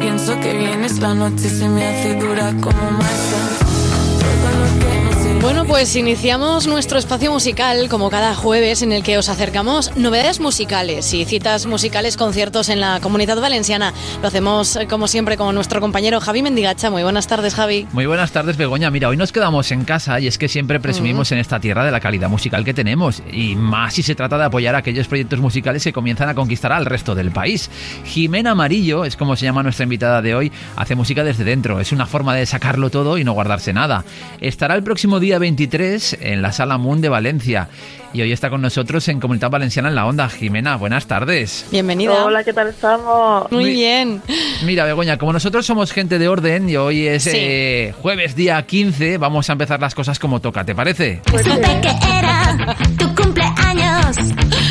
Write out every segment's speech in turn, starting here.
paso que vienes, la noche se me hace dura como masa. Bueno, pues iniciamos nuestro espacio musical como cada jueves en el que os acercamos novedades musicales y citas musicales, conciertos en la comunidad valenciana. Lo hacemos eh, como siempre con nuestro compañero Javi Mendigacha. Muy buenas tardes, Javi. Muy buenas tardes, Begoña. Mira, hoy nos quedamos en casa y es que siempre presumimos en esta tierra de la calidad musical que tenemos y más si se trata de apoyar aquellos proyectos musicales que comienzan a conquistar al resto del país. Jimena Amarillo es como se llama nuestra invitada de hoy. Hace música desde dentro. Es una forma de sacarlo todo y no guardarse nada. Estará el próximo día 23 en la Sala Moon de Valencia. Y hoy está con nosotros en Comunidad Valenciana en la Onda. Jimena, buenas tardes. Bienvenida. Hola, ¿qué tal estamos? Muy bien. Mira, Begoña, como nosotros somos gente de orden y hoy es Sí. eh, jueves día 15, vamos a empezar las cosas como toca, ¿te parece? Pues Supe que era tu cumpleaños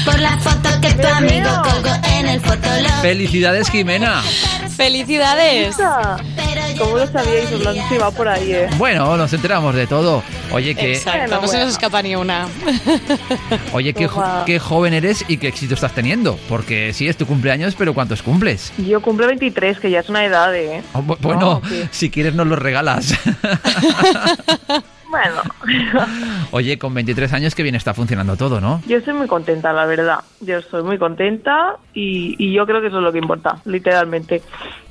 por la foto que tu amigo colgó en el fotolog. ¡Felicidades, Jimena! ¡Felicidades! ¿Cómo lo sabíais? Han chivado por ahí, ¿eh? Bueno, nos enteramos de todo. Oye, que, Exacto, Bueno, no se nos escapa ni una. oye qué, jo- Ojalá. qué joven eres y qué éxito estás teniendo. Porque sí, es tu cumpleaños, pero ¿cuántos cumples? Yo cumplo 23, que ya es una edad, ¿eh? Oh, bu- bueno, No, sí. si quieres nos los regalas. Bueno, Oye, con 23 años que bien está funcionando todo, ¿no? yo estoy muy contenta, la verdad. Yo estoy muy contenta y, y yo creo que eso es lo que importa, literalmente.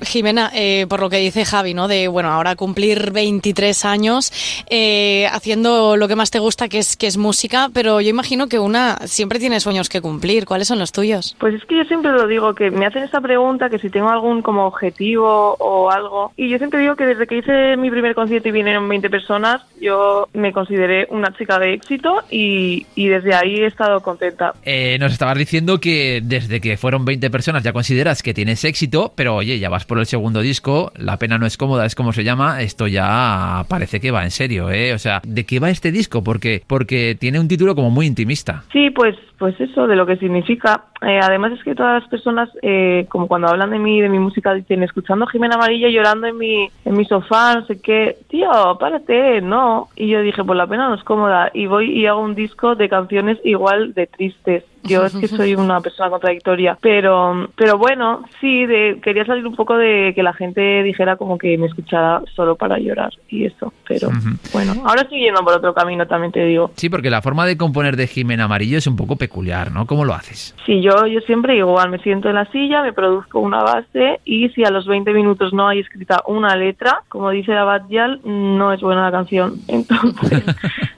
Jimena, eh, por lo que dice Javi, ¿no? De, bueno, ahora cumplir 23 años eh, haciendo lo que más te gusta, que es, que es música, pero yo imagino que una siempre tiene sueños que cumplir. ¿Cuáles son los tuyos? Pues es que yo siempre lo digo, que me hacen esta pregunta, que si tengo algún como objetivo o algo. Y yo siempre digo que desde que hice mi primer concierto y vinieron 20 personas, yo me consideré una chica de éxito y, y desde ahí he estado contenta. Eh, nos estabas diciendo que desde que fueron 20 personas ya consideras que tienes éxito, pero oye, ya vas por el segundo disco, La pena no es cómoda, es como se llama, esto ya parece que va en serio, ¿eh? O sea, ¿de qué va este disco? Porque, porque tiene un título como muy intimista. Sí, pues, pues eso, de lo que significa. Eh, además es que todas las personas, eh, como cuando hablan de mí, de mi música, dicen, escuchando a Jimena Amarilla llorando en mi, en mi sofá, no sé qué, tío, párate, no. Y yo dije, pues la pena no es cómoda. Y voy y hago un disco de canciones igual de tristes. Yo es que soy una persona contradictoria, pero pero bueno, sí, de, quería salir un poco de que la gente dijera como que me escuchara solo para llorar y eso, pero Ujú. bueno, ahora estoy yendo por otro camino, también te digo. Sí, porque la forma de componer de Jimena Amarillo es un poco peculiar, ¿no? ¿Cómo lo haces? Sí, yo, yo siempre igual, me siento en la silla, me produzco una base y si a los 20 minutos no hay escrita una letra, como dice la Yal, no es buena la canción. Entonces,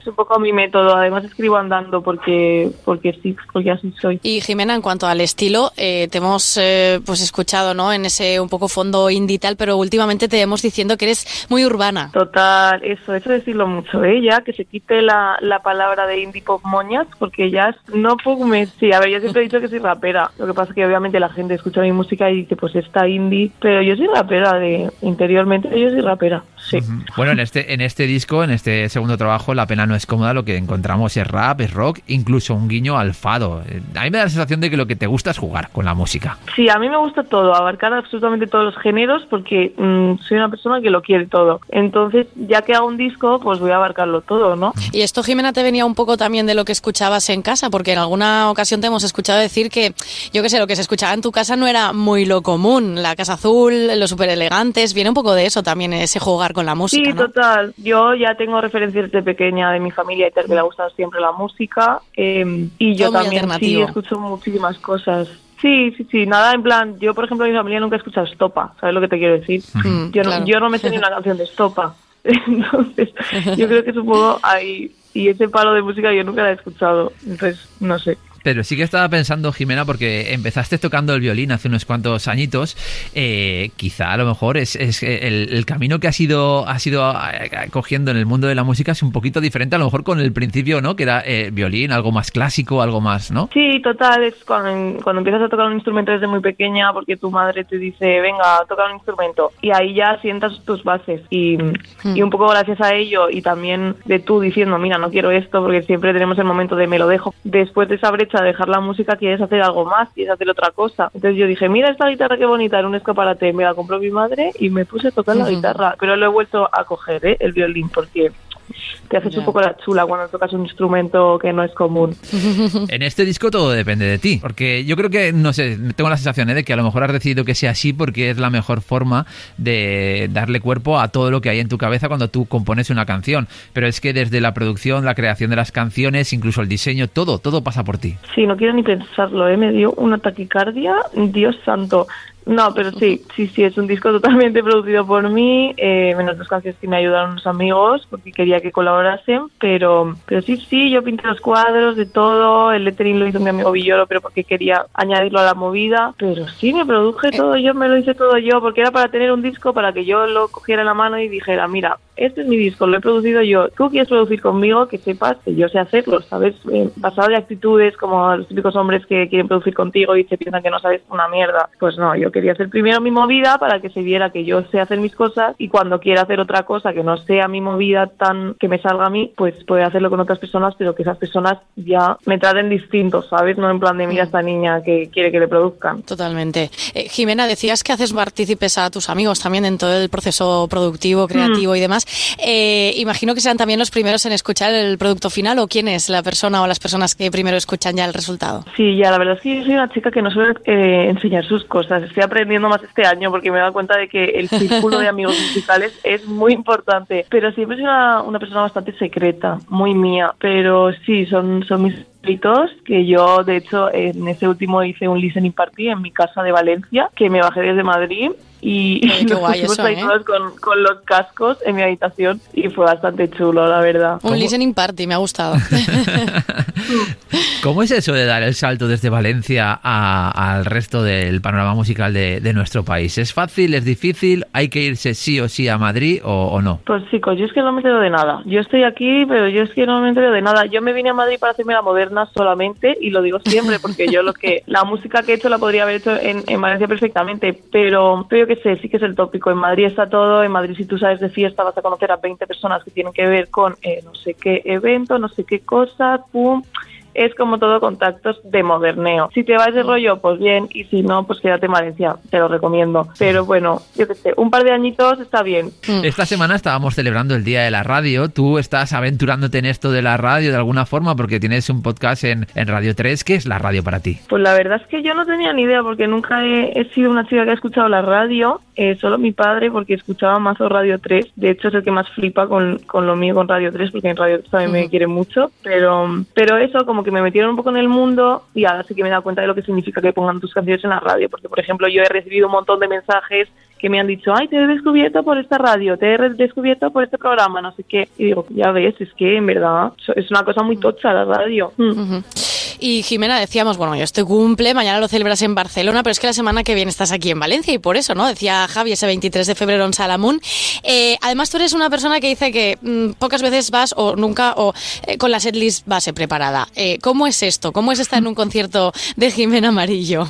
es un poco mi método. Además escribo andando porque porque sí, porque así soy. Y Jimena, en cuanto al estilo, eh, te hemos eh, pues escuchado, ¿no? En ese un poco fondo indie y tal, pero últimamente te vemos diciendo que eres muy urbana. Total, eso, eso decirlo mucho, ¿eh? Ya que se quite la, la palabra de indie pop moñas, porque ya es- no pop me... Sí, a ver, yo siempre he dicho que soy rapera. Lo que pasa es que obviamente la gente escucha mi música y dice, pues está indie, pero yo soy rapera, de interiormente yo soy rapera, sí. Bueno, en este, en este disco, en este segundo trabajo, La pena no es cómoda, lo que encontramos es rap, es rock, incluso un guiño al fado. Eh, A mí me da la sensación de que lo que te gusta es jugar con la música. Sí, a mí me gusta todo, abarcar absolutamente todos los géneros porque mm, soy una persona que lo quiere todo. Entonces, ya que hago un disco, pues voy a abarcarlo todo, ¿no? Y esto, Jimena, te venía un poco también de lo que escuchabas en casa, porque en alguna ocasión te hemos escuchado decir que, yo qué sé, lo que se escuchaba en tu casa no era muy lo común. La casa azul, los súper elegantes, viene un poco de eso también, ese jugar con la música, Sí, ¿no? total. Yo ya tengo referencias de pequeña de mi familia y tal, que le ha gustado siempre la música. eh, y yo Todo muy sí escucho muchísimas cosas. Sí, sí, sí. Nada, en plan, yo por ejemplo, mi familia nunca ha escuchado Estopa. ¿Sabes lo que te quiero decir? Mm, yo, no, claro. yo no me sé ni una canción de Estopa. Entonces, yo creo que es un poco ahí. Y ese palo de música yo nunca la he escuchado. Entonces, no sé. Pero sí que estaba pensando, Jimena, porque empezaste tocando el violín hace unos cuantos añitos. eh, quizá a lo mejor es, es el, el camino que has ido, has ido eh, cogiendo en el mundo de la música es un poquito diferente, a lo mejor con el principio, ¿no? Que era eh, violín, algo más clásico, algo más, ¿no? Sí, total, es cuando, cuando empiezas a tocar un instrumento desde muy pequeña porque tu madre te dice, venga, toca un instrumento y ahí ya sientas tus bases y, y un poco gracias a ello y también de tú diciendo, mira, no quiero esto porque siempre tenemos el momento de me lo dejo. Después de esa brecha de dejar la música quieres hacer algo más, quieres hacer otra cosa. Entonces yo dije, mira esta guitarra qué bonita, era un escaparate, me la compró mi madre y me puse a tocar la guitarra, pero lo he vuelto a coger, ¿eh? el violín porque te haces un poco la chula cuando tocas un instrumento que no es común. En este disco todo depende de ti, porque yo creo que, no sé, tengo la sensación ¿eh? de que a lo mejor has decidido que sea así porque es la mejor forma de darle cuerpo a todo lo que hay en tu cabeza cuando tú compones una canción. Pero es que desde la producción, la creación de las canciones, incluso el diseño, todo, todo pasa por ti. Sí, no quiero ni pensarlo, ¿eh? me dio una taquicardia, Dios santo. No, pero sí, sí, sí, es un disco totalmente producido por mí, eh, menos dos canciones que me ayudaron unos amigos porque quería que colaborasen, pero, pero sí, sí, yo pinté los cuadros de todo, el lettering lo hizo mi amigo Villoro, pero porque quería añadirlo a la movida, pero sí, me produje todo yo, me lo hice todo yo, porque era para tener un disco para que yo lo cogiera en la mano y dijera, mira, este es mi disco, lo he producido yo, tú quieres producir conmigo, que sepas que yo sé hacerlo, ¿sabes? Eh, basado de actitudes como los típicos hombres que quieren producir contigo y se piensan que no sabes una mierda. Pues no, yo quería hacer primero mi movida para que se viera que yo sé hacer mis cosas y cuando quiera hacer otra cosa que no sea mi movida tan que me salga a mí, pues puede hacerlo con otras personas, pero que esas personas ya me traten distinto, ¿sabes? No en plan de mira esta niña que quiere que le produzcan. Totalmente. Eh, Jimena, decías que haces partícipes a tus amigos también en todo el proceso productivo, creativo y demás. Eh, imagino que serán también los primeros en escuchar el producto final o quién es la persona o las personas que primero escuchan ya el resultado. Sí, ya, la verdad es que yo soy una chica que no suele eh, enseñar sus cosas. Estoy aprendiendo más este año porque me he dado cuenta de que el círculo de amigos musicales es muy importante. Pero siempre soy una, una persona bastante secreta, muy mía. Pero sí, son, son mis que yo, de hecho, en ese último hice un listening party en mi casa de Valencia, que me bajé desde Madrid. Y, nos guay pusimos ahí ¿eh? todos con, con los cascos en mi habitación y fue bastante chulo, la verdad. Un listening party, me ha gustado. ¿Cómo es eso de dar el salto desde Valencia a- al resto del panorama musical de, de nuestro país? ¿Es fácil? ¿Es difícil? ¿Hay que irse sí o sí a Madrid o, o no? Pues chicos, yo es que no me entero de nada. Yo estoy aquí, pero yo es que no me entero de nada. Yo me vine a Madrid para hacerme la moderna solamente y lo digo siempre porque yo lo que la música que he hecho la podría haber hecho en, en Valencia perfectamente, pero, pero yo qué sé, sí que es el tópico. En Madrid está todo, en Madrid si tú sabes de fiesta vas a conocer a 20 personas que tienen que ver con eh, no sé qué evento, no sé qué cosas, pum. Es como todo contactos de moderneo. Si te va ese rollo, pues bien, y si no, pues quédate en Valencia, te lo recomiendo. Pero bueno, yo qué sé, un par de añitos está bien. Esta semana estábamos celebrando el Día de la Radio. Tú estás aventurándote en esto de la radio de alguna forma porque tienes un podcast en, en Radio 3. ¿Qué es la radio para ti? Pues la verdad es que yo no tenía ni idea porque nunca he, he sido una chica que ha escuchado la radio, eh, solo mi padre porque escuchaba más o Radio 3, de hecho es el que más flipa con, con lo mío con Radio 3 porque en Radio 3 también me quiere mucho, pero, pero eso como que me metieron un poco en el mundo y ahora sí que me he dado cuenta de lo que significa que pongan tus canciones en la radio, porque por ejemplo yo he recibido un montón de mensajes que me han dicho, ay, te he descubierto por esta radio, te he descubierto por este programa, no sé qué. Y digo, ya ves, es que en verdad es una cosa muy tocha la radio. Ujú. Y Jimena, decíamos, bueno, yo este cumple, mañana lo celebras en Barcelona, pero es que la semana que viene estás aquí en Valencia y por eso, ¿no? Decía Javi ese 23 de febrero en Salamun. Eh, además, tú eres una persona que dice que mm, pocas veces vas o nunca o eh, con la setlist base preparada. Eh, ¿Cómo es esto? ¿Cómo es estar en un concierto de Jimena Amarillo?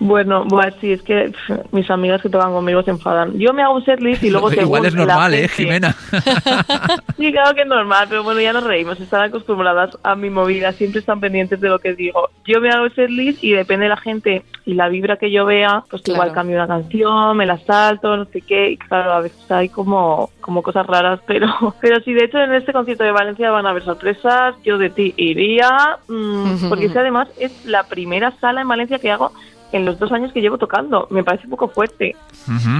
Bueno, bueno, sí, es que mis amigas que tocan conmigo se enfadan. Yo me hago un setlist y luego Igual es normal, ¿eh, Jimena? Sí, claro que es normal, pero bueno, ya nos reímos, están acostumbradas a mi movida, siempre están pendientes de lo que digo. Yo me hago el setlist y depende de la gente y la vibra que yo vea, pues Claro. igual cambio una canción, me la salto, no sé qué, y claro, a veces hay como, como cosas raras, pero, pero sí, de hecho en este concierto de Valencia van a haber sorpresas, yo de ti iría, mm, porque que además es la primera sala en Valencia que hago en los dos años que llevo tocando, me parece un poco fuerte.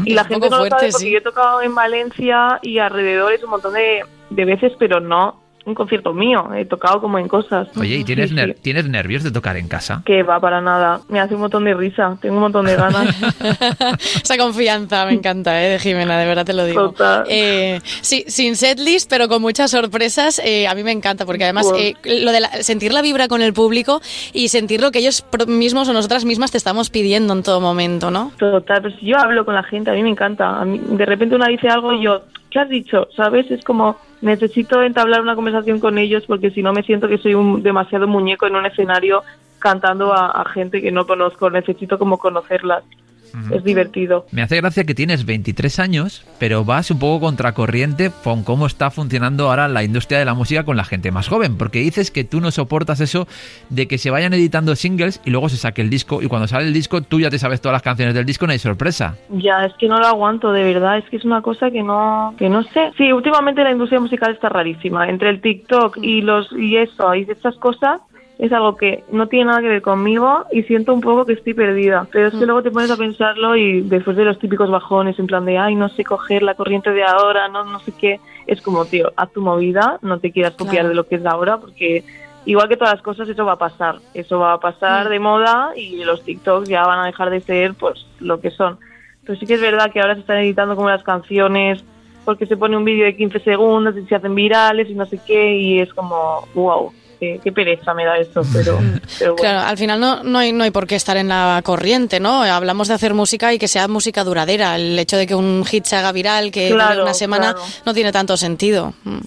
Y la gente no lo sabe porque sí. yo he tocado en Valencia y alrededores un montón de, de veces, pero no un concierto mío. He tocado como en cosas. Oye, ¿y tienes, Sí, ner- sí. tienes nervios de tocar en casa? Que va para nada. Me hace un montón de risa. Tengo un montón de ganas. Esa confianza me encanta, ¿eh? De Jimena, de verdad te lo digo. Total. Eh, sí, sin setlist, pero con muchas sorpresas, eh, a mí me encanta, porque además eh, lo de la- sentir la vibra con el público y sentir lo que ellos mismos o nosotras mismas te estamos pidiendo en todo momento, ¿no? Total, pues yo hablo con la gente, a mí me encanta. A mí- de repente una dice algo y yo, ¿qué has dicho? ¿Sabes? Es como, necesito entablar una conversación con ellos porque si no me siento que soy un demasiado muñeco en un escenario cantando a, gente que no conozco. Necesito como conocerlas. Es divertido. Me hace gracia que tienes 23 años, pero vas un poco contracorriente con cómo está funcionando ahora la industria de la música con la gente más joven, porque dices que tú no soportas eso de que se vayan editando singles y luego se saque el disco y cuando sale el disco tú ya te sabes todas las canciones del disco, no hay sorpresa. Ya, es que no lo aguanto, de verdad, es que es una cosa que no, que no sé. Sí, últimamente la industria musical está rarísima, entre el TikTok y los y eso, y estas cosas, es algo que no tiene nada que ver conmigo y siento un poco que estoy perdida. Pero es que luego te pones a pensarlo y después de los típicos bajones en plan de, ay, no sé coger la corriente de ahora, no, no sé qué, es como, tío, haz tu movida, no te quieras copiar Claro. de lo que es de ahora porque igual que todas las cosas eso va a pasar. Eso va a pasar de moda y los TikToks ya van a dejar de ser pues lo que son. Pero sí que es verdad que ahora se están editando como las canciones porque se pone un vídeo de 15 segundos y se hacen virales y no sé qué y es como, wow, qué, qué pereza me da eso, pero, pero bueno. Claro, al final no, no, hay, no hay por qué estar en la corriente, ¿no? Hablamos de hacer música y que sea música duradera. El hecho de que un hit se haga viral, que dure Claro, una semana, claro. no tiene tanto sentido. Mm.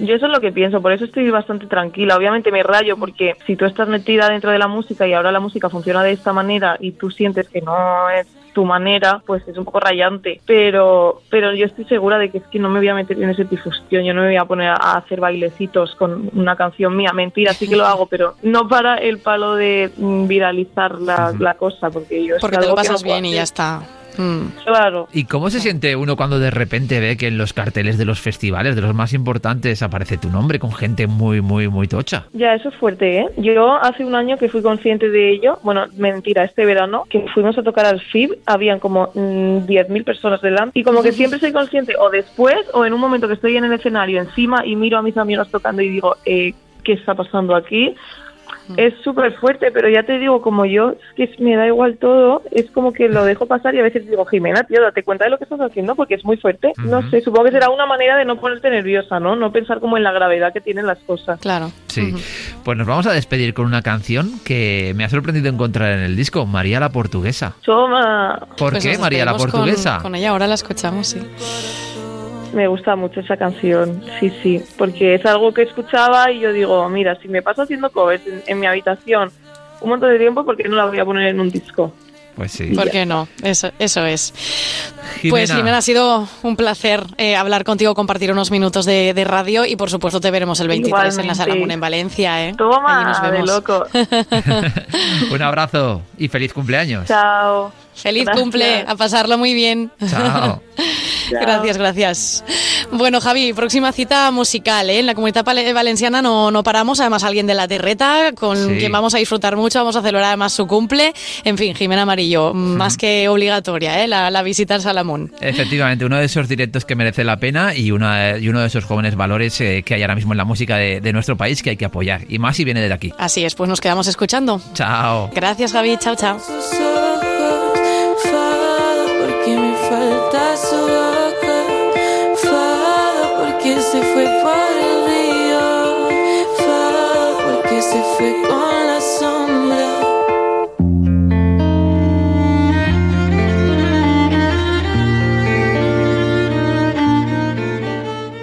Yo eso es lo que pienso, por eso estoy bastante tranquila. Obviamente me rayo porque si tú estás metida dentro de la música y ahora la música funciona de esta manera y tú sientes que no es tu manera, pues es un poco rayante. Pero, pero yo estoy segura de que es que no me voy a meter en ese tifustión, yo no me voy a poner a hacer bailecitos con una canción mía. Mentira, sí que lo hago, pero no para el palo de viralizar la, la cosa, porque yo Porque te lo pasas bien y ya está. Mm. Claro. ¿Y cómo se siente uno cuando de repente ve que en los carteles de los festivales, de los más importantes, aparece tu nombre con gente muy, muy, muy tocha? Ya, eso es fuerte, ¿eh? Yo hace un año que fui consciente de ello, bueno, mentira, este verano, que fuimos a tocar al FIB, habían como mm, 10.000 personas delante, y como que siempre soy consciente, o después, o en un momento que estoy en el escenario encima y miro a mis amigos tocando y digo, eh, ¿qué está pasando aquí? Es súper fuerte, pero ya te digo, como yo, es que me da igual todo, es como que lo dejo pasar y a veces digo, Jimena, tío, date cuenta de lo que estás haciendo porque es muy fuerte. No sé, supongo que será una manera de no ponerte nerviosa, ¿no? No pensar como en la gravedad que tienen las cosas. Claro. Sí. Pues nos vamos a despedir con una canción que me ha sorprendido encontrar en el disco, María la Portuguesa. Toma, ¿Por Pues qué María la despedimos con- Portuguesa? Con, ella ahora la escuchamos, sí. Me gusta mucho esa canción, sí, sí, porque es algo que escuchaba y yo digo, mira, si me paso haciendo covers en, en mi habitación un montón de tiempo, ¿por qué no la voy a poner en un disco? Pues sí. ¿Por qué no? Eso, eso es. Jimena, Pues Jimena, ha sido un placer eh, hablar contigo, compartir unos minutos de, de radio y por supuesto te veremos el 23 en la. Sala Mun en Valencia. ¿eh? Allí Toma, nos de loco. un abrazo y feliz cumpleaños. Chao. Feliz Gracias. cumple, a pasarlo muy bien. Chao. Gracias, gracias. Bueno, Javi, próxima cita musical, ¿eh? En la comunidad valenciana no, no paramos, además alguien de la terreta, con Sí. quien vamos a disfrutar mucho, vamos a celebrar además su cumple. En fin, Jimena Amarillo, más que obligatoria, ¿eh? La, la visita al Salamón. Efectivamente, uno de esos directos que merece la pena y, una, y uno de esos jóvenes valores eh, que hay ahora mismo en la música de, de nuestro país que hay que apoyar. Y más si viene de aquí. Así es, pues nos quedamos escuchando. Chao. Gracias, Javi. Chao, chao. sus ojos, fado porque se fue para el río, fue porque se fue con